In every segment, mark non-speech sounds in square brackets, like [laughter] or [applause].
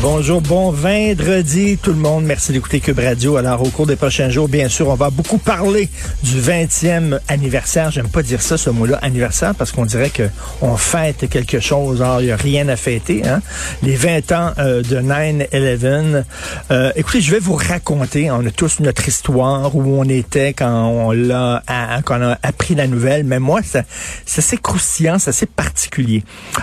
Bonjour, bon vendredi tout le monde. Merci d'écouter Cube Radio. Alors, au cours des prochains jours, bien sûr, on va beaucoup parler du 20e anniversaire. J'aime pas dire ça, ce mot-là, anniversaire, parce qu'on dirait que on fête quelque chose. Alors, il n'y a rien à fêter. Hein? Les 20 ans euh, de 9-11. Euh, écoutez, je vais vous raconter. On a tous notre histoire, où on était quand on l'a, a appris la nouvelle. Mais moi, c'est assez croustillant, c'est assez particulier.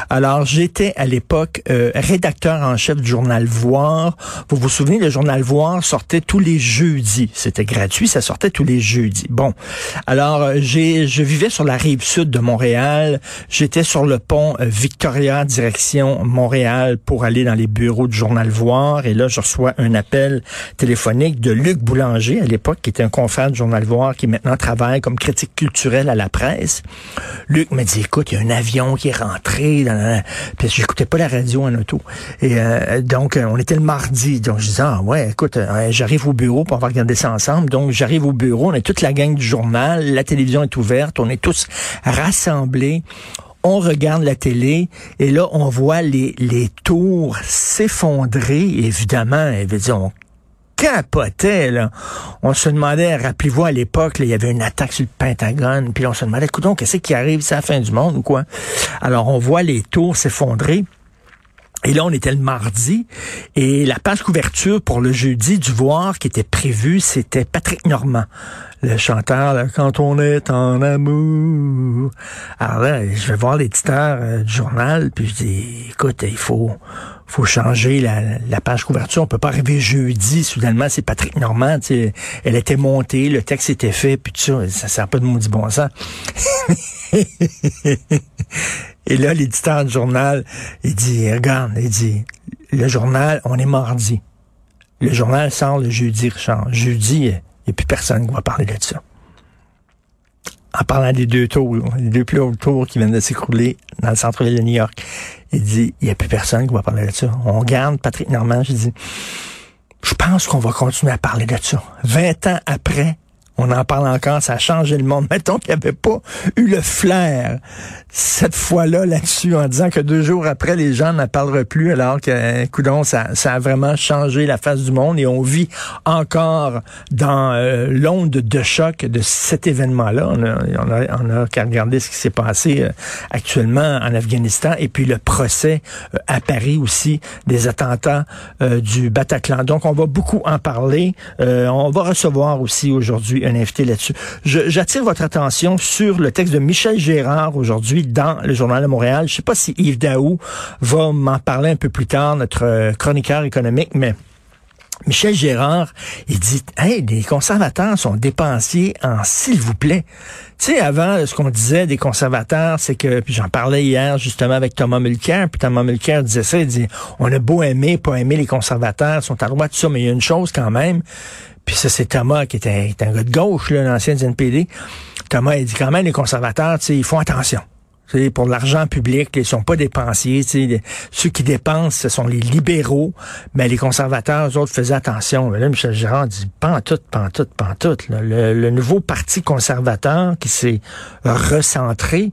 Alors, j'étais à l'époque euh, rédacteur en chef du journal Voir. Vous vous souvenez, le journal Voir sortait tous les jeudis. C'était gratuit, ça sortait tous les jeudis. Bon, alors euh, j'ai, je vivais sur la rive sud de Montréal. J'étais sur le pont euh, Victoria, direction Montréal, pour aller dans les bureaux du journal Voir. Et là, je reçois un appel téléphonique de Luc Boulanger, à l'époque, qui était un confrère du journal Voir, qui maintenant travaille comme critique culturel à la presse. Luc me dit, écoute, il y a un avion qui est rentré dans la... Puis j'écoutais pas la radio en auto. Euh, donc, euh, on était le mardi. Donc, je disais, ah ouais, écoute, euh, j'arrive au bureau, puis on regarder ça ensemble. Donc, j'arrive au bureau, on est toute la gang du journal, la télévision est ouverte, on est tous rassemblés. On regarde la télé et là, on voit les, tours s'effondrer. Évidemment, on capotait, là. On se demandait, rappelez-vous, à l'époque, il y avait une attaque sur le Pentagone, puis on se demandait, écoute, qu'est-ce qui arrive, c'est la fin du monde ou quoi? Alors, on voit les tours s'effondrer. Et là, on était le mardi, et la page couverture pour le jeudi du Voir qui était prévue, c'était Patrick Normand, le chanteur là, Quand on est en amour. Alors là, je vais voir l'éditeur euh, du journal, puis je dis, écoute, il faut faut changer la, page couverture. On peut pas arriver jeudi, soudainement, c'est Patrick Normand, elle était montée, le texte était fait, puis tout ça, ça sert pas de maudit bon sens. [laughs] Et là, l'éditeur du journal, il dit, regarde, il dit, le journal, on est mardi. Le journal sort le jeudi, Richard. Jeudi, il n'y a plus personne qui va parler de ça. En parlant des deux tours, les deux plus hauts tours qui viennent de s'écrouler dans le centre-ville de New York, il dit, il n'y a plus personne qui va parler de ça. On garde Patrick Normand, je dis, je pense qu'on va continuer à parler de ça. 20 ans après, on en parle encore, ça a changé le monde. [laughs] Mettons qu'il n'y avait pas eu le flair cette fois-là là-dessus en disant que deux jours après, les gens n'en parleraient plus alors que, coudon, ça, ça a vraiment changé la face du monde et on vit encore dans euh, l'onde de choc de cet événement-là. On a, on a, on a qu'à regarder ce qui s'est passé euh, actuellement en Afghanistan et puis le procès euh, à Paris aussi des attentats du Bataclan. Donc, on va beaucoup en parler. On va recevoir aussi aujourd'hui un invité là-dessus. J'attire votre attention sur le texte de Michel Gérard aujourd'hui dans le Journal de Montréal. Je sais pas si Yves Daou va m'en parler un peu plus tard, notre euh, chroniqueur économique, mais Michel Gérard, il dit, hey, les conservateurs sont dépensiers en s'il vous plaît. Tu sais, avant, ce qu'on disait des conservateurs, c'est que, puis j'en parlais hier justement avec Thomas Mulcair, puis Thomas Mulcair disait ça, il dit, on a beau aimer, pas aimer les conservateurs, ils sont à droite, tout ça, mais il y a une chose quand même, puis ça, c'est Thomas qui était, était un gars de gauche, l'ancien du NPD. Thomas, il dit quand même, les conservateurs, ils font attention. Tu sais, pour l'argent public, ils sont pas dépensiers. ceux qui dépensent, ce sont les libéraux, mais les conservateurs, eux autres, faisaient attention. Mais là, Michel Girard dit, pas en tout, pas en tout, pas en tout. là. Le, le nouveau parti conservateur qui s'est recentré,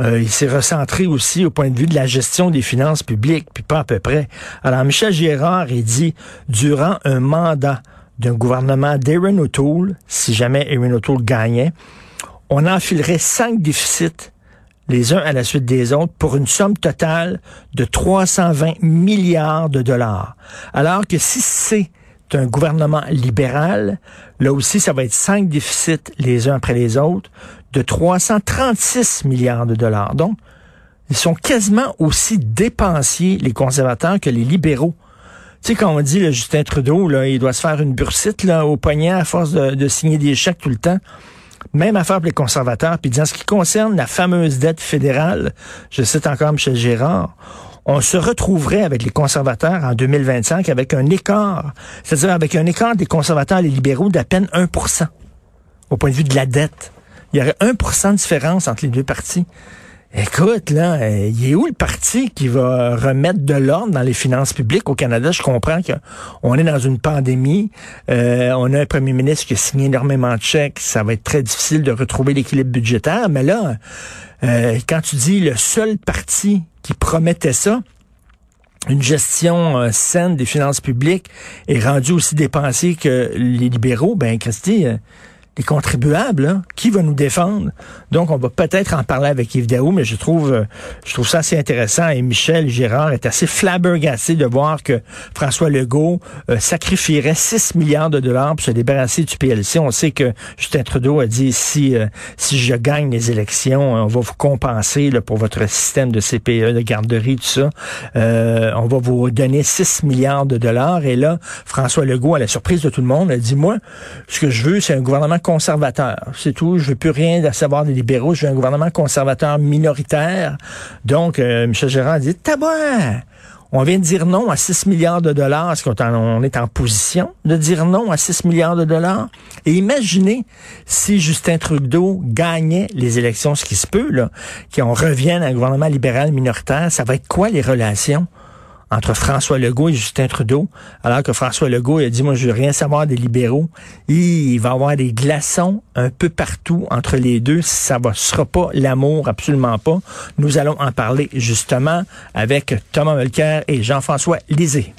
Euh, il s'est recentré aussi au point de vue de la gestion des finances publiques, puis pas à peu près. Alors, Michel Gérard, il dit, durant un mandat d'un gouvernement d'Aaron O'Toole, si jamais Aaron O'Toole gagnait, on enfilerait cinq déficits les uns à la suite des autres pour une somme totale de 320 milliards de dollars. Alors que si c'est un gouvernement libéral, là aussi, ça va être cinq déficits les uns après les autres de 336 milliards de dollars. Donc, ils sont quasiment aussi dépensiers, les conservateurs, que les libéraux. Tu sais, quand on dit, le Justin Trudeau, là, il doit se faire une bursite là, au poignet à force de, signer des chèques tout le temps. Même affaire pour les conservateurs. Puis en ce qui concerne la fameuse dette fédérale, je cite encore Michel Gérard, on se retrouverait avec les conservateurs en 2025 avec un écart, c'est-à-dire avec un écart des conservateurs et les libéraux d'à peine 1% au point de vue de la dette. Il y aurait 1% de différence entre les deux partis. Écoute, là, euh, il est où le parti qui va remettre de l'ordre dans les finances publiques au Canada? Je comprends qu'on est dans une pandémie. Euh, on a un premier ministre qui a signé énormément de chèques. Ça va être très difficile de retrouver l'équilibre budgétaire. Mais là, euh, quand tu dis le seul parti qui promettait ça, une gestion saine des finances publiques est rendu aussi dépensier que les libéraux, ben Christy, les contribuables, hein? qui va nous défendre? Donc, on va peut-être en parler avec Yves Daou, mais je trouve, euh, je trouve ça assez intéressant. Et Michel Gérard est assez flabbergassé de voir que François Legault euh, sacrifierait 6 milliards de dollars pour se débarrasser du PLC. On sait que Justin Trudeau a dit, si, euh, si je gagne les élections, on va vous compenser là, pour votre système de CPE, de garderie, tout ça. on va vous donner 6 milliards de dollars. Et là, François Legault, à la surprise de tout le monde, a dit, moi, ce que je veux, c'est un gouvernement conservateur. C'est tout. Je veux plus rien à savoir des libéraux. Je veux un gouvernement conservateur minoritaire. Donc, euh, Michel Gérard dit, tabouin! On vient de dire non à 6 milliards de dollars. Est-ce qu'on est en position de dire non à 6 milliards de dollars? Et imaginez si Justin Trudeau gagnait les élections, ce qui se peut, là, qu'on revienne à un gouvernement libéral minoritaire, ça va être quoi les relations? Entre François Legault et Justin Trudeau, alors que François Legault a dit, moi, je veux rien savoir des libéraux. il va y avoir des glaçons un peu partout entre les deux. Ça ne sera pas l'amour, absolument pas. Nous allons en parler justement avec Thomas Mulcair et Jean-François Lisée.